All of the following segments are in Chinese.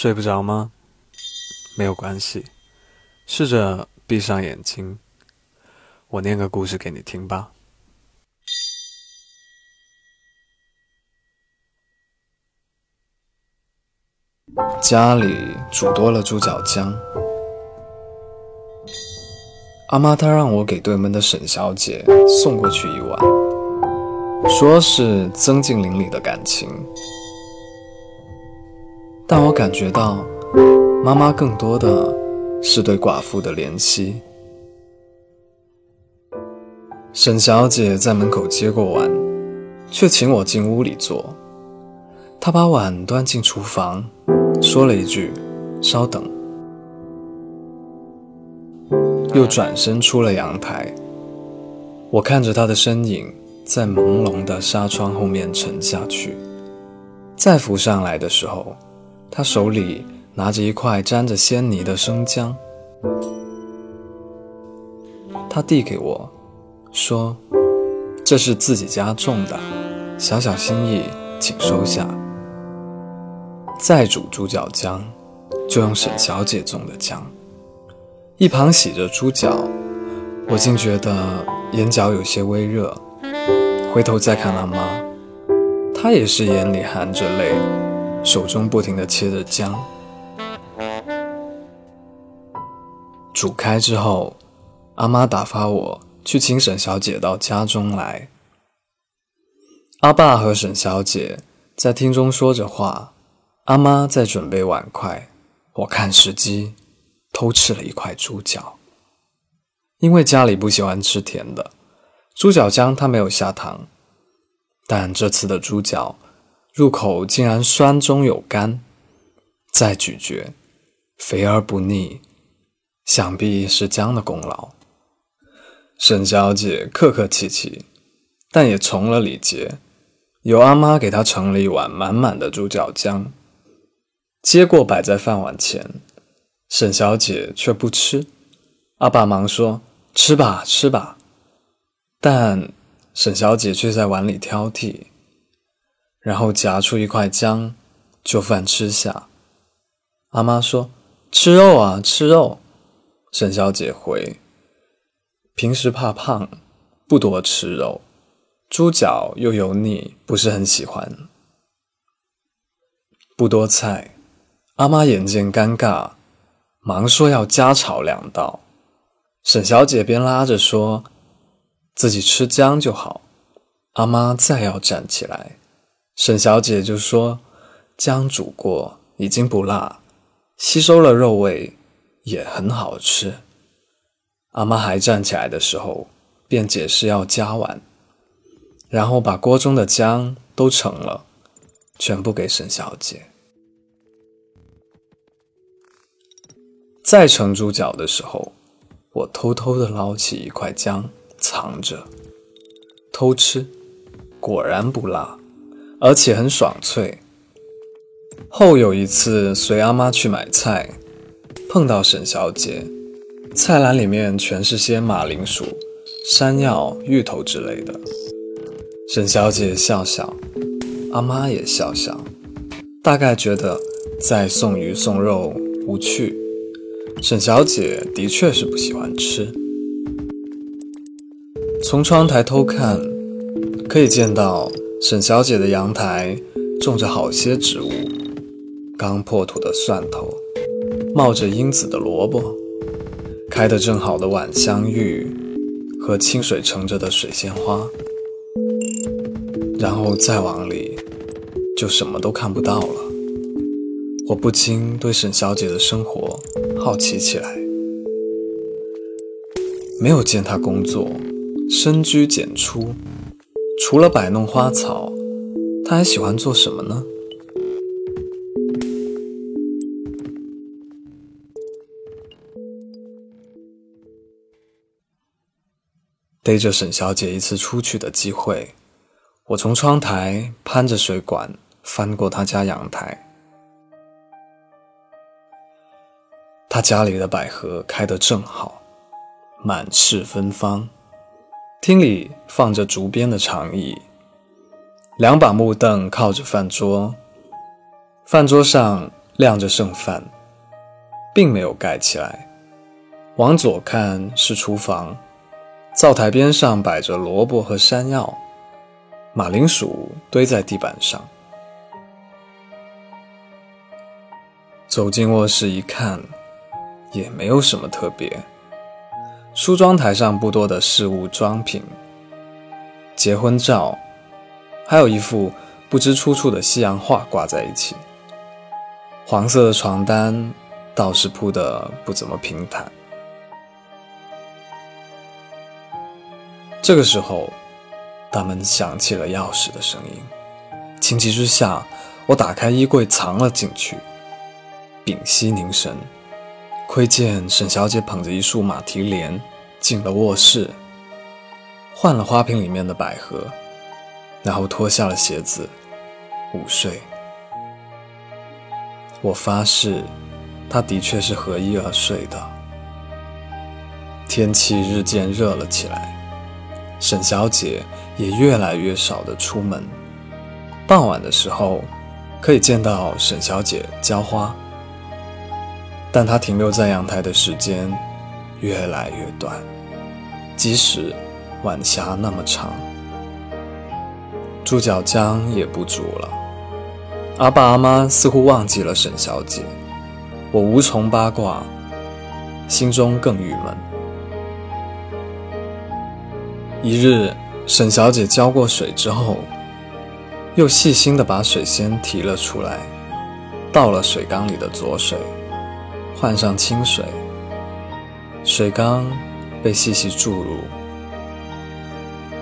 睡不着吗？没有关系，试着闭上眼睛，我念个故事给你听吧。家里煮多了猪脚姜，阿妈她让我给对门的沈小姐送过去一碗，说是增进邻里的感情。但我感觉到，妈妈更多的是对寡妇的怜惜。沈小姐在门口接过碗，却请我进屋里坐。她把碗端进厨房，说了一句：“稍等。”又转身出了阳台。我看着她的身影在朦胧的纱窗后面沉下去，再浮上来的时候。他手里拿着一块沾着鲜泥的生姜，他递给我，说：“这是自己家种的，小小心意，请收下。”再煮猪脚姜，就用沈小姐种的姜。一旁洗着猪脚，我竟觉得眼角有些微热。回头再看阿妈，她也是眼里含着泪。手中不停的切着姜，煮开之后，阿妈打发我去请沈小姐到家中来。阿爸和沈小姐在厅中说着话，阿妈在准备碗筷。我看时机，偷吃了一块猪脚，因为家里不喜欢吃甜的，猪脚姜它没有下糖，但这次的猪脚。入口竟然酸中有甘，再咀嚼，肥而不腻，想必是姜的功劳。沈小姐客客气气，但也从了礼节，由阿妈给她盛了一碗满满的猪脚姜，接过摆在饭碗前，沈小姐却不吃。阿爸忙说：“吃吧，吃吧。”但沈小姐却在碗里挑剔。然后夹出一块姜，就饭吃下。阿妈说：“吃肉啊，吃肉。”沈小姐回：“平时怕胖，不多吃肉，猪脚又油腻，不是很喜欢。”不多菜。阿妈眼见尴尬，忙说要加炒两道。沈小姐便拉着说：“自己吃姜就好。”阿妈再要站起来。沈小姐就说：“姜煮过，已经不辣，吸收了肉味，也很好吃。”阿妈还站起来的时候，便解释要加碗，然后把锅中的姜都盛了，全部给沈小姐。再盛猪脚的时候，我偷偷的捞起一块姜藏着，偷吃，果然不辣。而且很爽脆。后有一次随阿妈去买菜，碰到沈小姐，菜篮里面全是些马铃薯、山药、芋头之类的。沈小姐笑笑，阿妈也笑笑，大概觉得再送鱼送肉无趣。沈小姐的确是不喜欢吃。从窗台偷看，可以见到。沈小姐的阳台种着好些植物，刚破土的蒜头，冒着英子的萝卜，开得正好的晚香玉和清水盛着的水仙花，然后再往里，就什么都看不到了。我不禁对沈小姐的生活好奇起来，没有见她工作，深居简出。除了摆弄花草，他还喜欢做什么呢？逮着沈小姐一次出去的机会，我从窗台攀着水管翻过她家阳台。她家里的百合开得正好，满是芬芳。厅里放着竹编的长椅，两把木凳靠着饭桌，饭桌上晾着剩饭，并没有盖起来。往左看是厨房，灶台边上摆着萝卜和山药，马铃薯堆在地板上。走进卧室一看，也没有什么特别。梳妆台上不多的饰物装品，结婚照，还有一幅不知出处的西洋画挂在一起。黄色的床单倒是铺得不怎么平坦。这个时候，大门响起了钥匙的声音。情急之下，我打开衣柜藏了进去。屏息凝神，窥见沈小姐捧着一束马蹄莲进了卧室，换了花瓶里面的百合，然后脱下了鞋子，午睡。我发誓，她的确是合衣而睡的。天气日渐热了起来，沈小姐也越来越少的出门。傍晚的时候，可以见到沈小姐浇花。但他停留在阳台的时间越来越短，即使晚霞那么长，猪脚姜也不煮了。阿爸阿妈似乎忘记了沈小姐，我无从八卦，心中更郁闷。一日，沈小姐浇过水之后，又细心地把水仙提了出来，倒了水缸里的浊水。换上清水，水缸被细细注入，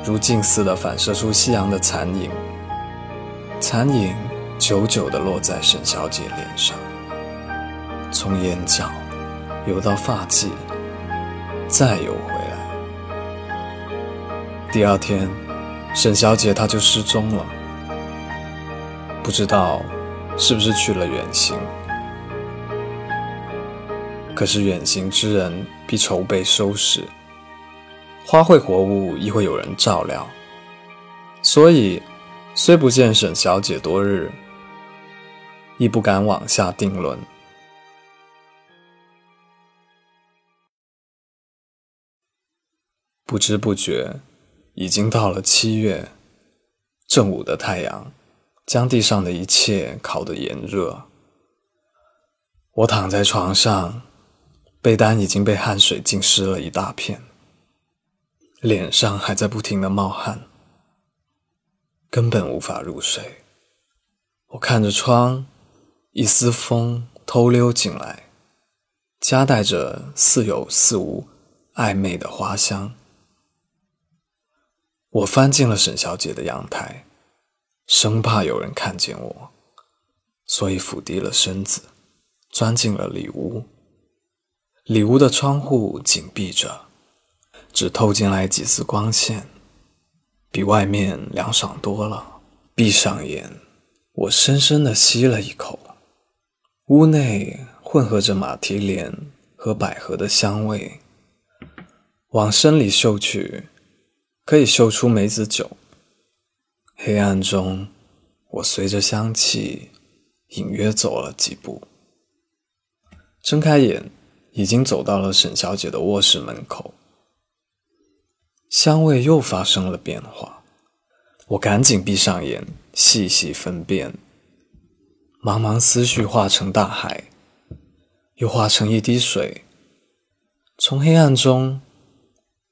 如镜似的反射出夕阳的残影。残影久久地落在沈小姐脸上，从眼角游到发髻，再游回来。第二天，沈小姐她就失踪了，不知道是不是去了远行。可是远行之人必筹备收拾，花卉活物亦会有人照料，所以虽不见沈小姐多日，亦不敢往下定论。不知不觉，已经到了七月，正午的太阳将地上的一切烤得炎热。我躺在床上。被单已经被汗水浸湿了一大片，脸上还在不停的冒汗，根本无法入睡。我看着窗，一丝风偷溜进来，夹带着似有似无暧昧的花香。我翻进了沈小姐的阳台，生怕有人看见我，所以俯低了身子，钻进了里屋。里屋的窗户紧闭着，只透进来几丝光线，比外面凉爽多了。闭上眼，我深深地吸了一口，屋内混合着马蹄莲和百合的香味。往深里嗅去，可以嗅出梅子酒。黑暗中，我随着香气隐约走了几步，睁开眼。已经走到了沈小姐的卧室门口，香味又发生了变化。我赶紧闭上眼，细细分辨。茫茫思绪化成大海，又化成一滴水，从黑暗中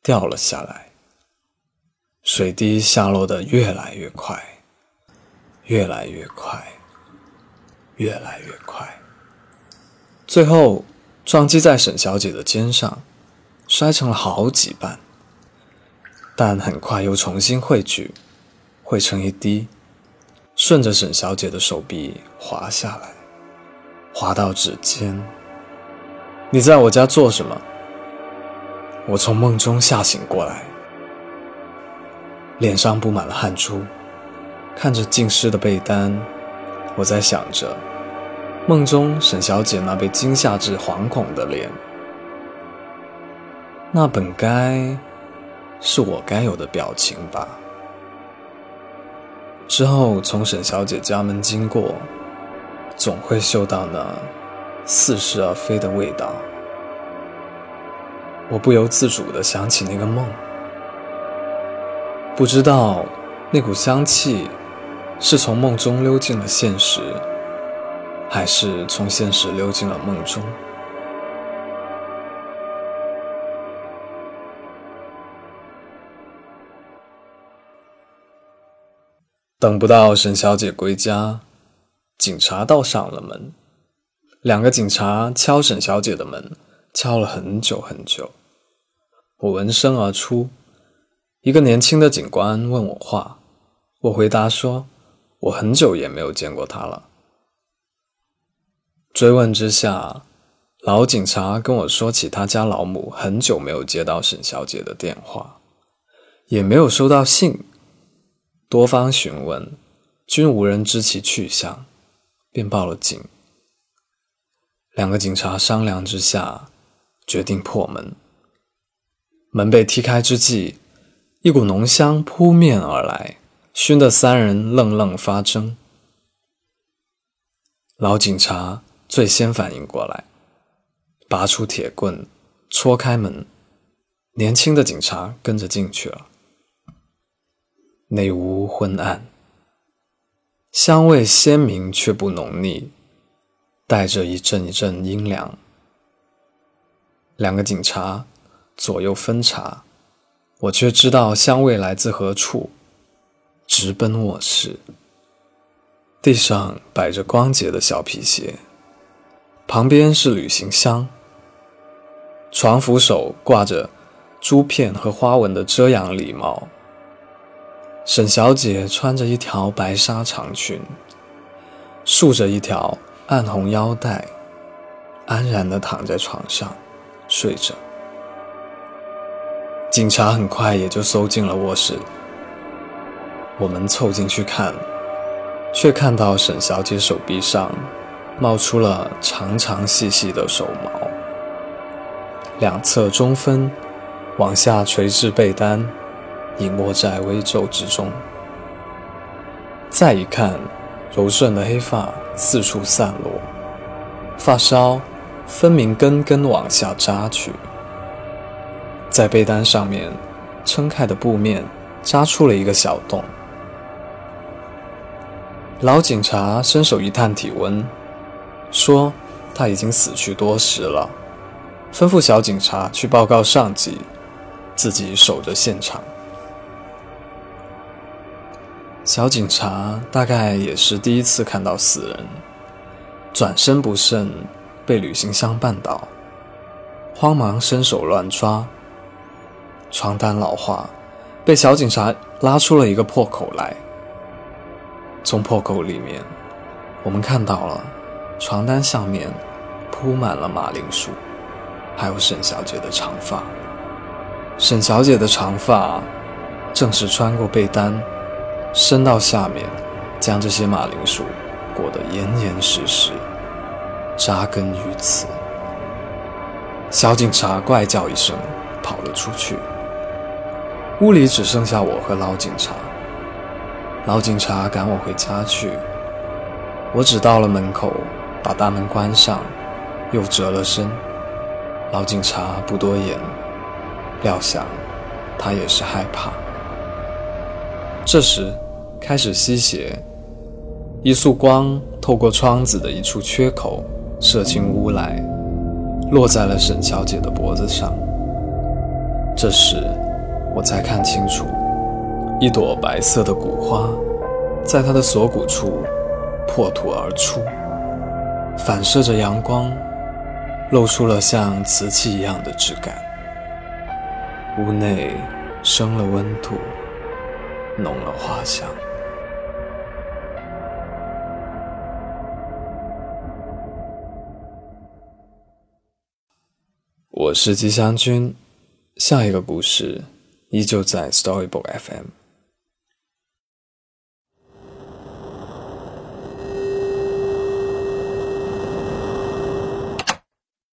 掉了下来。水滴下落的越来越快，越来越快，越来越快，最后。撞击在沈小姐的肩上，摔成了好几瓣，但很快又重新汇聚，汇成一滴，顺着沈小姐的手臂滑下来，滑到指尖。你在我家做什么？我从梦中吓醒过来，脸上布满了汗珠，看着浸湿的被单，我在想着。梦中沈小姐那被惊吓至惶恐的脸，那本该是我该有的表情吧。之后从沈小姐家门经过，总会嗅到那似是而非的味道。我不由自主地想起那个梦，不知道那股香气是从梦中溜进了现实，还是从现实溜进了梦中。等不到沈小姐归家，警察倒上了门。两个警察敲沈小姐的门，敲了很久很久。我闻声而出，一个年轻的警官问我话，我回答说：“我很久也没有见过他了。”追问之下，老警察跟我说起他家老母很久没有接到沈小姐的电话，也没有收到信。多方询问，均无人知其去向，便报了警。两个警察商量之下，决定破门。门被踢开之际，一股浓香扑面而来，熏得三人愣愣发怔。老警察最先反应过来，拔出铁棍戳开门，年轻的警察跟着进去了。内屋昏暗，香味鲜明却不浓腻，带着一阵一阵阴凉。两个警察左右分查，我却知道香味来自何处，直奔卧室。地上摆着光洁的小皮鞋，旁边是旅行箱，床扶手挂着珠片和花纹的遮阳礼帽。沈小姐穿着一条白纱长裙，束着一条暗红腰带，安然地躺在床上睡着。警察很快也就搜进了卧室。我们凑进去看，却看到沈小姐手臂上冒出了长长细细的手毛，两侧中分，往下垂至被单。隐没在微皱之中。再一看，柔顺的黑发四处散落，发梢分明根根往下扎去，在被单上面撑开的布面扎出了一个小洞。老警察伸手一探体温，说他已经死去多时了，吩咐小警察去报告上级，自己守着现场。小警察大概也是第一次看到死人，转身不慎被旅行箱绊倒，慌忙伸手乱抓，床单老化，被小警察拉出了一个破口来。从破口里面，我们看到了床单上面铺满了马铃薯，还有沈小姐的长发。沈小姐的长发正是穿过被单。伸到下面，将这些马铃薯裹得严严实实，扎根于此。小警察怪叫一声，跑了出去。屋里只剩下我和老警察。老警察赶我回家去，我只到了门口，把大门关上，又折了身。老警察不多言，料想他也是害怕。这时。开始吸血，一束光透过窗子的一处缺口射进屋来，落在了沈小姐的脖子上。这时，我才看清楚，一朵白色的骨花在她的锁骨处破土而出，反射着阳光，露出了像瓷器一样的质感。屋内生了温度，浓了花香。我是吉祥君，下一个故事依旧在 Storybook FM。